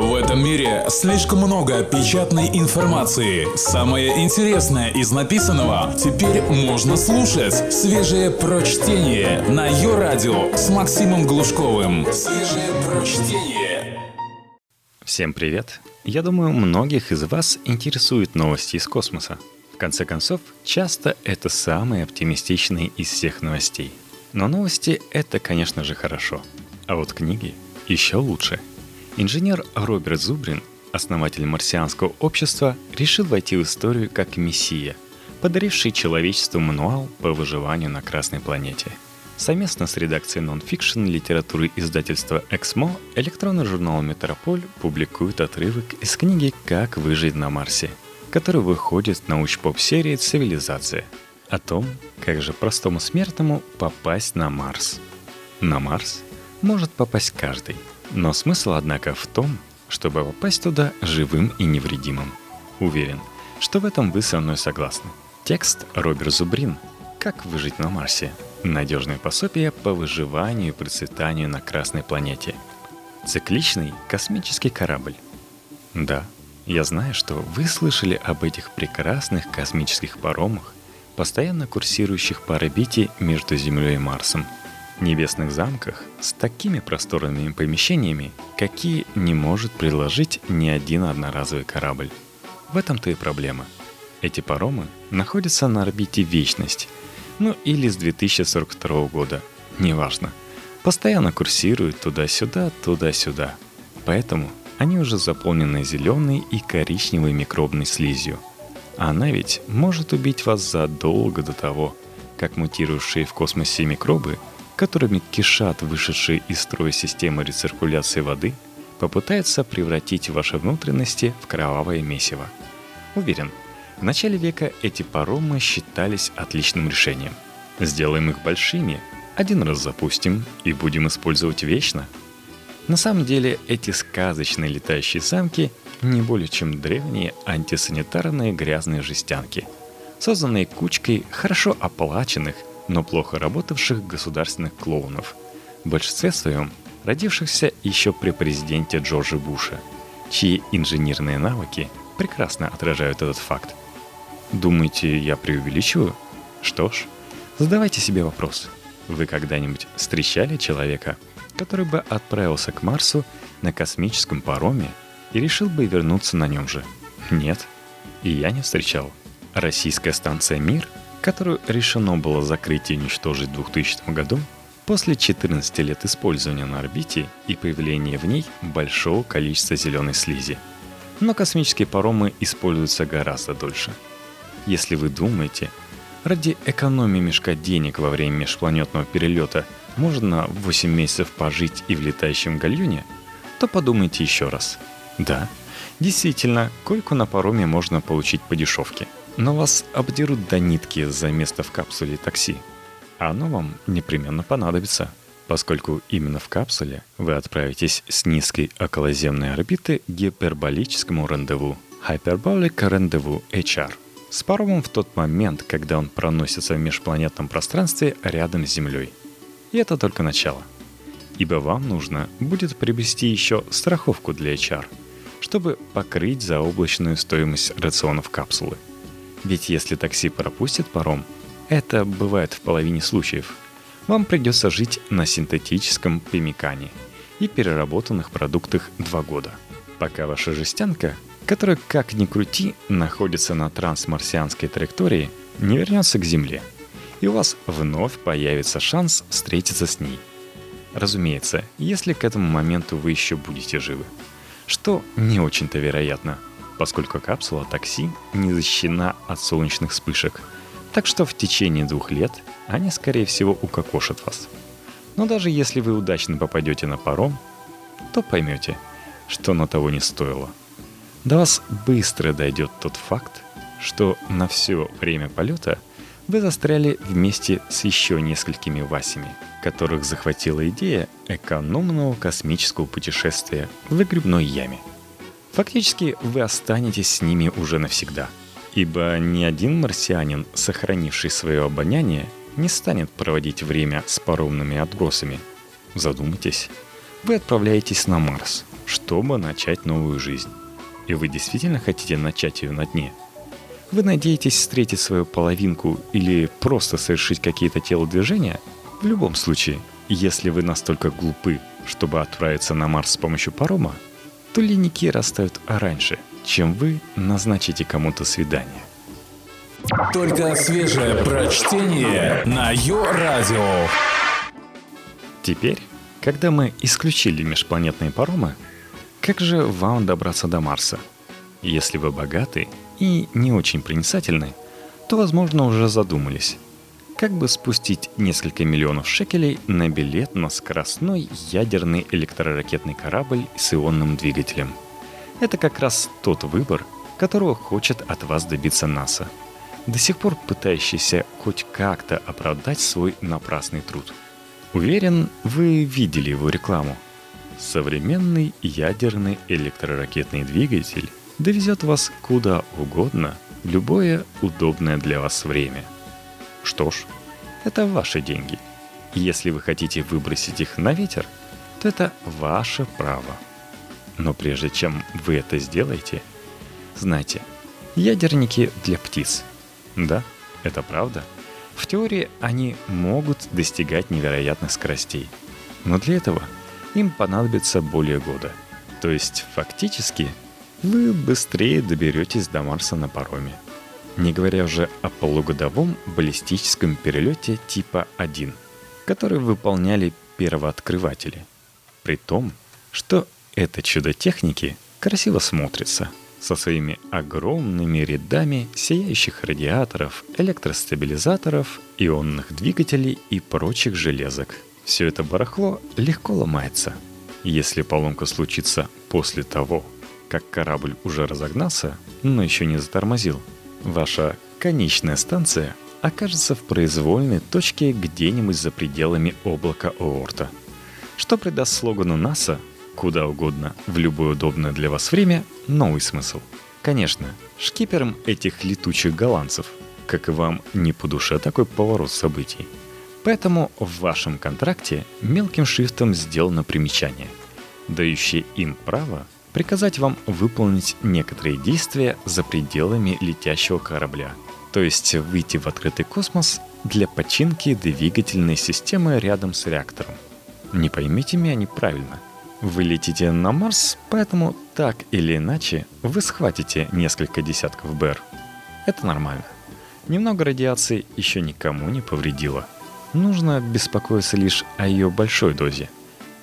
В этом мире слишком много печатной информации. Самое интересное из написанного теперь можно слушать. Свежее прочтение на ее радио с Максимом Глушковым. Свежее прочтение. Всем привет! Я думаю, многих из вас интересуют новости из космоса. В конце концов, часто это самые оптимистичные из всех новостей. Но новости — это, конечно же, хорошо. А вот книги еще лучше — Инженер Роберт Зубрин, основатель марсианского общества, решил войти в историю как мессия, подаривший человечеству мануал по выживанию на Красной планете. Совместно с редакцией нон-фикшн литературы издательства «Эксмо» электронный журнал «Метрополь» публикует отрывок из книги «Как выжить на Марсе», который выходит в науч-поп-серии «Цивилизация» о том, как же простому смертному попасть на Марс. На Марс может попасть каждый – но смысл, однако, в том, чтобы попасть туда живым и невредимым. Уверен, что в этом вы со мной согласны. Текст Роберт Зубрин «Как выжить на Марсе?» Надежное пособие по выживанию и процветанию на Красной планете. Цикличный космический корабль. Да, я знаю, что вы слышали об этих прекрасных космических паромах, постоянно курсирующих по орбите между Землей и Марсом – небесных замках с такими просторными помещениями, какие не может предложить ни один одноразовый корабль. В этом-то и проблема. Эти паромы находятся на орбите Вечность, ну или с 2042 года, неважно. Постоянно курсируют туда-сюда, туда-сюда. Поэтому они уже заполнены зеленой и коричневой микробной слизью. А она ведь может убить вас задолго до того, как мутирующие в космосе микробы – которыми кишат вышедшие из строя системы рециркуляции воды, попытается превратить ваши внутренности в кровавое месиво. Уверен, в начале века эти паромы считались отличным решением. Сделаем их большими, один раз запустим и будем использовать вечно. На самом деле эти сказочные летающие замки не более чем древние антисанитарные грязные жестянки, созданные кучкой хорошо оплаченных но плохо работавших государственных клоунов, в большинстве своем родившихся еще при президенте Джорджа Буша, чьи инженерные навыки прекрасно отражают этот факт. Думаете, я преувеличиваю? Что ж, задавайте себе вопрос. Вы когда-нибудь встречали человека, который бы отправился к Марсу на космическом пароме и решил бы вернуться на нем же? Нет. И я не встречал. Российская станция «Мир» которую решено было закрыть и уничтожить в 2000 году, после 14 лет использования на орбите и появления в ней большого количества зеленой слизи. Но космические паромы используются гораздо дольше. Если вы думаете, ради экономии мешка денег во время межпланетного перелета можно 8 месяцев пожить и в летающем гальюне, то подумайте еще раз. Да, действительно, койку на пароме можно получить по дешевке – но вас обдерут до нитки за место в капсуле такси. Оно вам непременно понадобится, поскольку именно в капсуле вы отправитесь с низкой околоземной орбиты к гиперболическому рандеву Hyperbolic Rendezvous HR с паромом в тот момент, когда он проносится в межпланетном пространстве рядом с Землей. И это только начало. Ибо вам нужно будет приобрести еще страховку для HR, чтобы покрыть заоблачную стоимость рационов капсулы – ведь если такси пропустит паром, это бывает в половине случаев, вам придется жить на синтетическом пемикане и переработанных продуктах два года, пока ваша жестянка, которая как ни крути находится на трансмарсианской траектории, не вернется к Земле, и у вас вновь появится шанс встретиться с ней. Разумеется, если к этому моменту вы еще будете живы, что не очень-то вероятно – поскольку капсула такси не защищена от солнечных вспышек, так что в течение двух лет они, скорее всего, укокошат вас. Но даже если вы удачно попадете на паром, то поймете, что на того не стоило. До вас быстро дойдет тот факт, что на все время полета вы застряли вместе с еще несколькими Васями, которых захватила идея экономного космического путешествия в выгребной яме – Фактически вы останетесь с ними уже навсегда. Ибо ни один марсианин, сохранивший свое обоняние, не станет проводить время с паромными отбросами. Задумайтесь. Вы отправляетесь на Марс, чтобы начать новую жизнь. И вы действительно хотите начать ее на дне? Вы надеетесь встретить свою половинку или просто совершить какие-то телодвижения? В любом случае, если вы настолько глупы, чтобы отправиться на Марс с помощью парома, то линейки растают раньше, чем вы назначите кому-то свидание. Только свежее прочтение на Йо-Радио. Теперь, когда мы исключили межпланетные паромы, как же вам добраться до Марса? Если вы богаты и не очень проницательны, то, возможно, уже задумались, как бы спустить несколько миллионов шекелей на билет на скоростной ядерный электроракетный корабль с ионным двигателем. Это как раз тот выбор, которого хочет от вас добиться НАСА – до сих пор пытающийся хоть как-то оправдать свой напрасный труд. Уверен, вы видели его рекламу. Современный ядерный электроракетный двигатель довезет вас куда угодно в любое удобное для вас время. Что ж, это ваши деньги. Если вы хотите выбросить их на ветер, то это ваше право. Но прежде чем вы это сделаете, знайте, ядерники для птиц – да, это правда. В теории они могут достигать невероятных скоростей. Но для этого им понадобится более года. То есть фактически вы быстрее доберетесь до Марса на пароме. Не говоря уже о полугодовом баллистическом перелете типа 1, который выполняли первооткрыватели. При том, что это чудо техники красиво смотрится – со своими огромными рядами сияющих радиаторов, электростабилизаторов, ионных двигателей и прочих железок. Все это барахло легко ломается. Если поломка случится после того, как корабль уже разогнался, но еще не затормозил, ваша конечная станция окажется в произвольной точке где-нибудь за пределами облака Оорта, что придаст слогану НАСА куда угодно в любое удобное для вас время новый смысл. Конечно, шкиперам этих летучих голландцев, как и вам, не по душе такой поворот событий. Поэтому в вашем контракте мелким шрифтом сделано примечание, дающее им право приказать вам выполнить некоторые действия за пределами летящего корабля, то есть выйти в открытый космос для починки двигательной системы рядом с реактором. Не поймите меня неправильно – вы летите на Марс, поэтому так или иначе вы схватите несколько десятков БР. Это нормально. Немного радиации еще никому не повредило. Нужно беспокоиться лишь о ее большой дозе.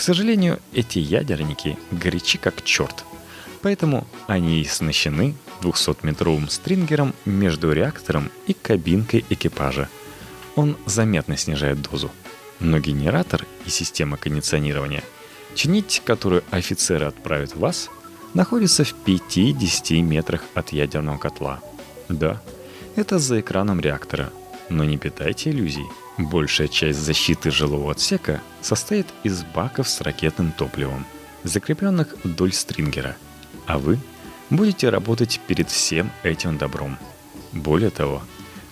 К сожалению, эти ядерники горячи как черт. Поэтому они оснащены 200-метровым стрингером между реактором и кабинкой экипажа. Он заметно снижает дозу. Но генератор и система кондиционирования – чинить которую офицеры отправят вас, находится в 5-10 метрах от ядерного котла. Да, это за экраном реактора, но не питайте иллюзий. Большая часть защиты жилого отсека состоит из баков с ракетным топливом, закрепленных вдоль стрингера, а вы будете работать перед всем этим добром. Более того,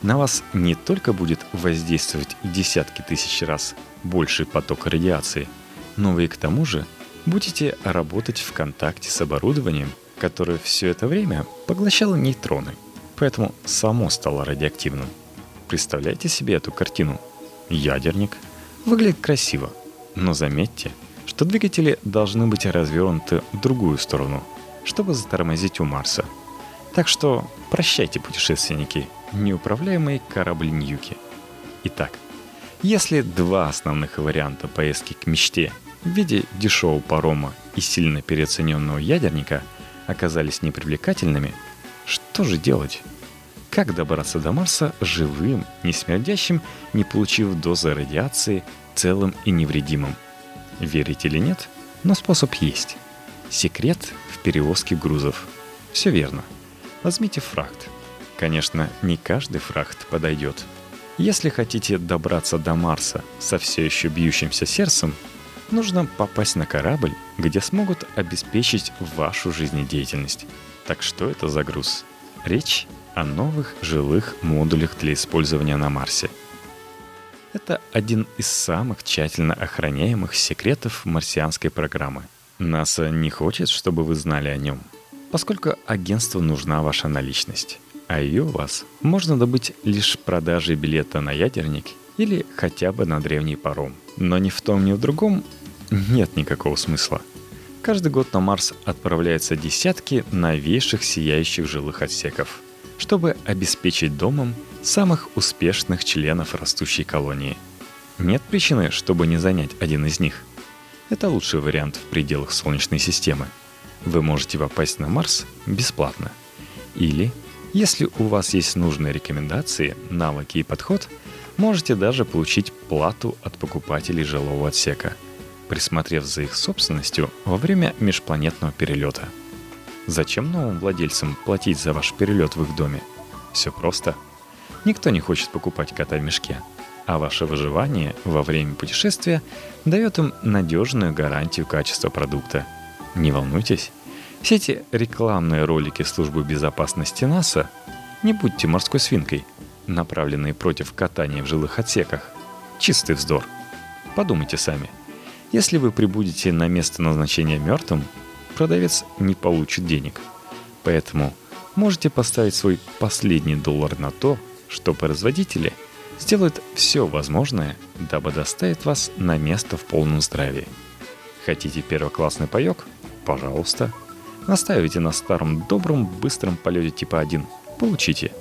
на вас не только будет воздействовать десятки тысяч раз больший поток радиации – но вы к тому же будете работать в контакте с оборудованием, которое все это время поглощало нейтроны, поэтому само стало радиоактивным. Представляете себе эту картину? Ядерник выглядит красиво, но заметьте, что двигатели должны быть развернуты в другую сторону, чтобы затормозить у Марса. Так что прощайте, путешественники, неуправляемые корабли Ньюки. Итак, если два основных варианта поездки к мечте в виде дешевого парома и сильно переоцененного ядерника оказались непривлекательными, что же делать? Как добраться до Марса живым, не смердящим, не получив дозы радиации, целым и невредимым? Верите или нет, но способ есть. Секрет в перевозке грузов. Все верно. Возьмите фрахт. Конечно, не каждый фрахт подойдет. Если хотите добраться до Марса со все еще бьющимся сердцем, нужно попасть на корабль, где смогут обеспечить вашу жизнедеятельность. Так что это за груз? Речь о новых жилых модулях для использования на Марсе. Это один из самых тщательно охраняемых секретов марсианской программы. НАСА не хочет, чтобы вы знали о нем, поскольку агентству нужна ваша наличность, а ее у вас можно добыть лишь продажей билета на ядерник или хотя бы на древний паром. Но ни в том, ни в другом нет никакого смысла. Каждый год на Марс отправляются десятки новейших сияющих жилых отсеков, чтобы обеспечить домом самых успешных членов растущей колонии. Нет причины, чтобы не занять один из них. Это лучший вариант в пределах Солнечной системы. Вы можете попасть на Марс бесплатно. Или, если у вас есть нужные рекомендации, навыки и подход, можете даже получить плату от покупателей жилого отсека, присмотрев за их собственностью во время межпланетного перелета. Зачем новым владельцам платить за ваш перелет в их доме? Все просто. Никто не хочет покупать кота в мешке – а ваше выживание во время путешествия дает им надежную гарантию качества продукта. Не волнуйтесь, все эти рекламные ролики службы безопасности НАСА не будьте морской свинкой, направленные против катания в жилых отсеках. Чистый вздор. Подумайте сами. Если вы прибудете на место назначения мертвым, продавец не получит денег. Поэтому можете поставить свой последний доллар на то, что производители – сделает все возможное, дабы доставить вас на место в полном здравии. Хотите первоклассный паек? Пожалуйста. Настаивайте на старом добром быстром полете типа 1. Получите.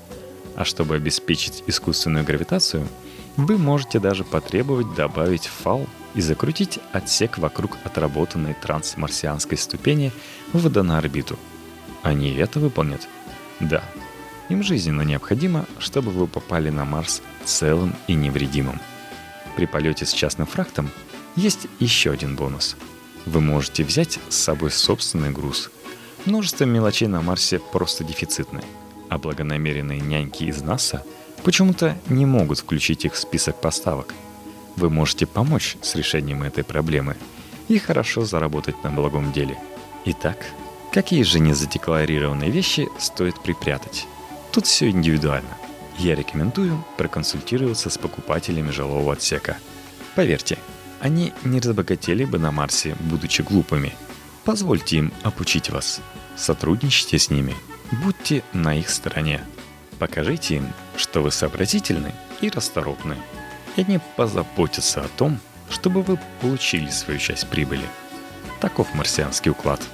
А чтобы обеспечить искусственную гравитацию, вы можете даже потребовать добавить фал и закрутить отсек вокруг отработанной трансмарсианской ступени, ввода на орбиту. Они это выполнят? Да, им жизненно необходимо, чтобы вы попали на Марс целым и невредимым. При полете с частным фрахтом есть еще один бонус. Вы можете взять с собой собственный груз. Множество мелочей на Марсе просто дефицитны, а благонамеренные няньки из НАСА почему-то не могут включить их в список поставок. Вы можете помочь с решением этой проблемы и хорошо заработать на благом деле. Итак, какие же незадекларированные вещи стоит припрятать? Тут все индивидуально. Я рекомендую проконсультироваться с покупателями жилого отсека. Поверьте, они не разбогатели бы на Марсе, будучи глупыми. Позвольте им обучить вас. Сотрудничайте с ними. Будьте на их стороне. Покажите им, что вы сообразительны и расторопны. И они позаботятся о том, чтобы вы получили свою часть прибыли. Таков марсианский уклад –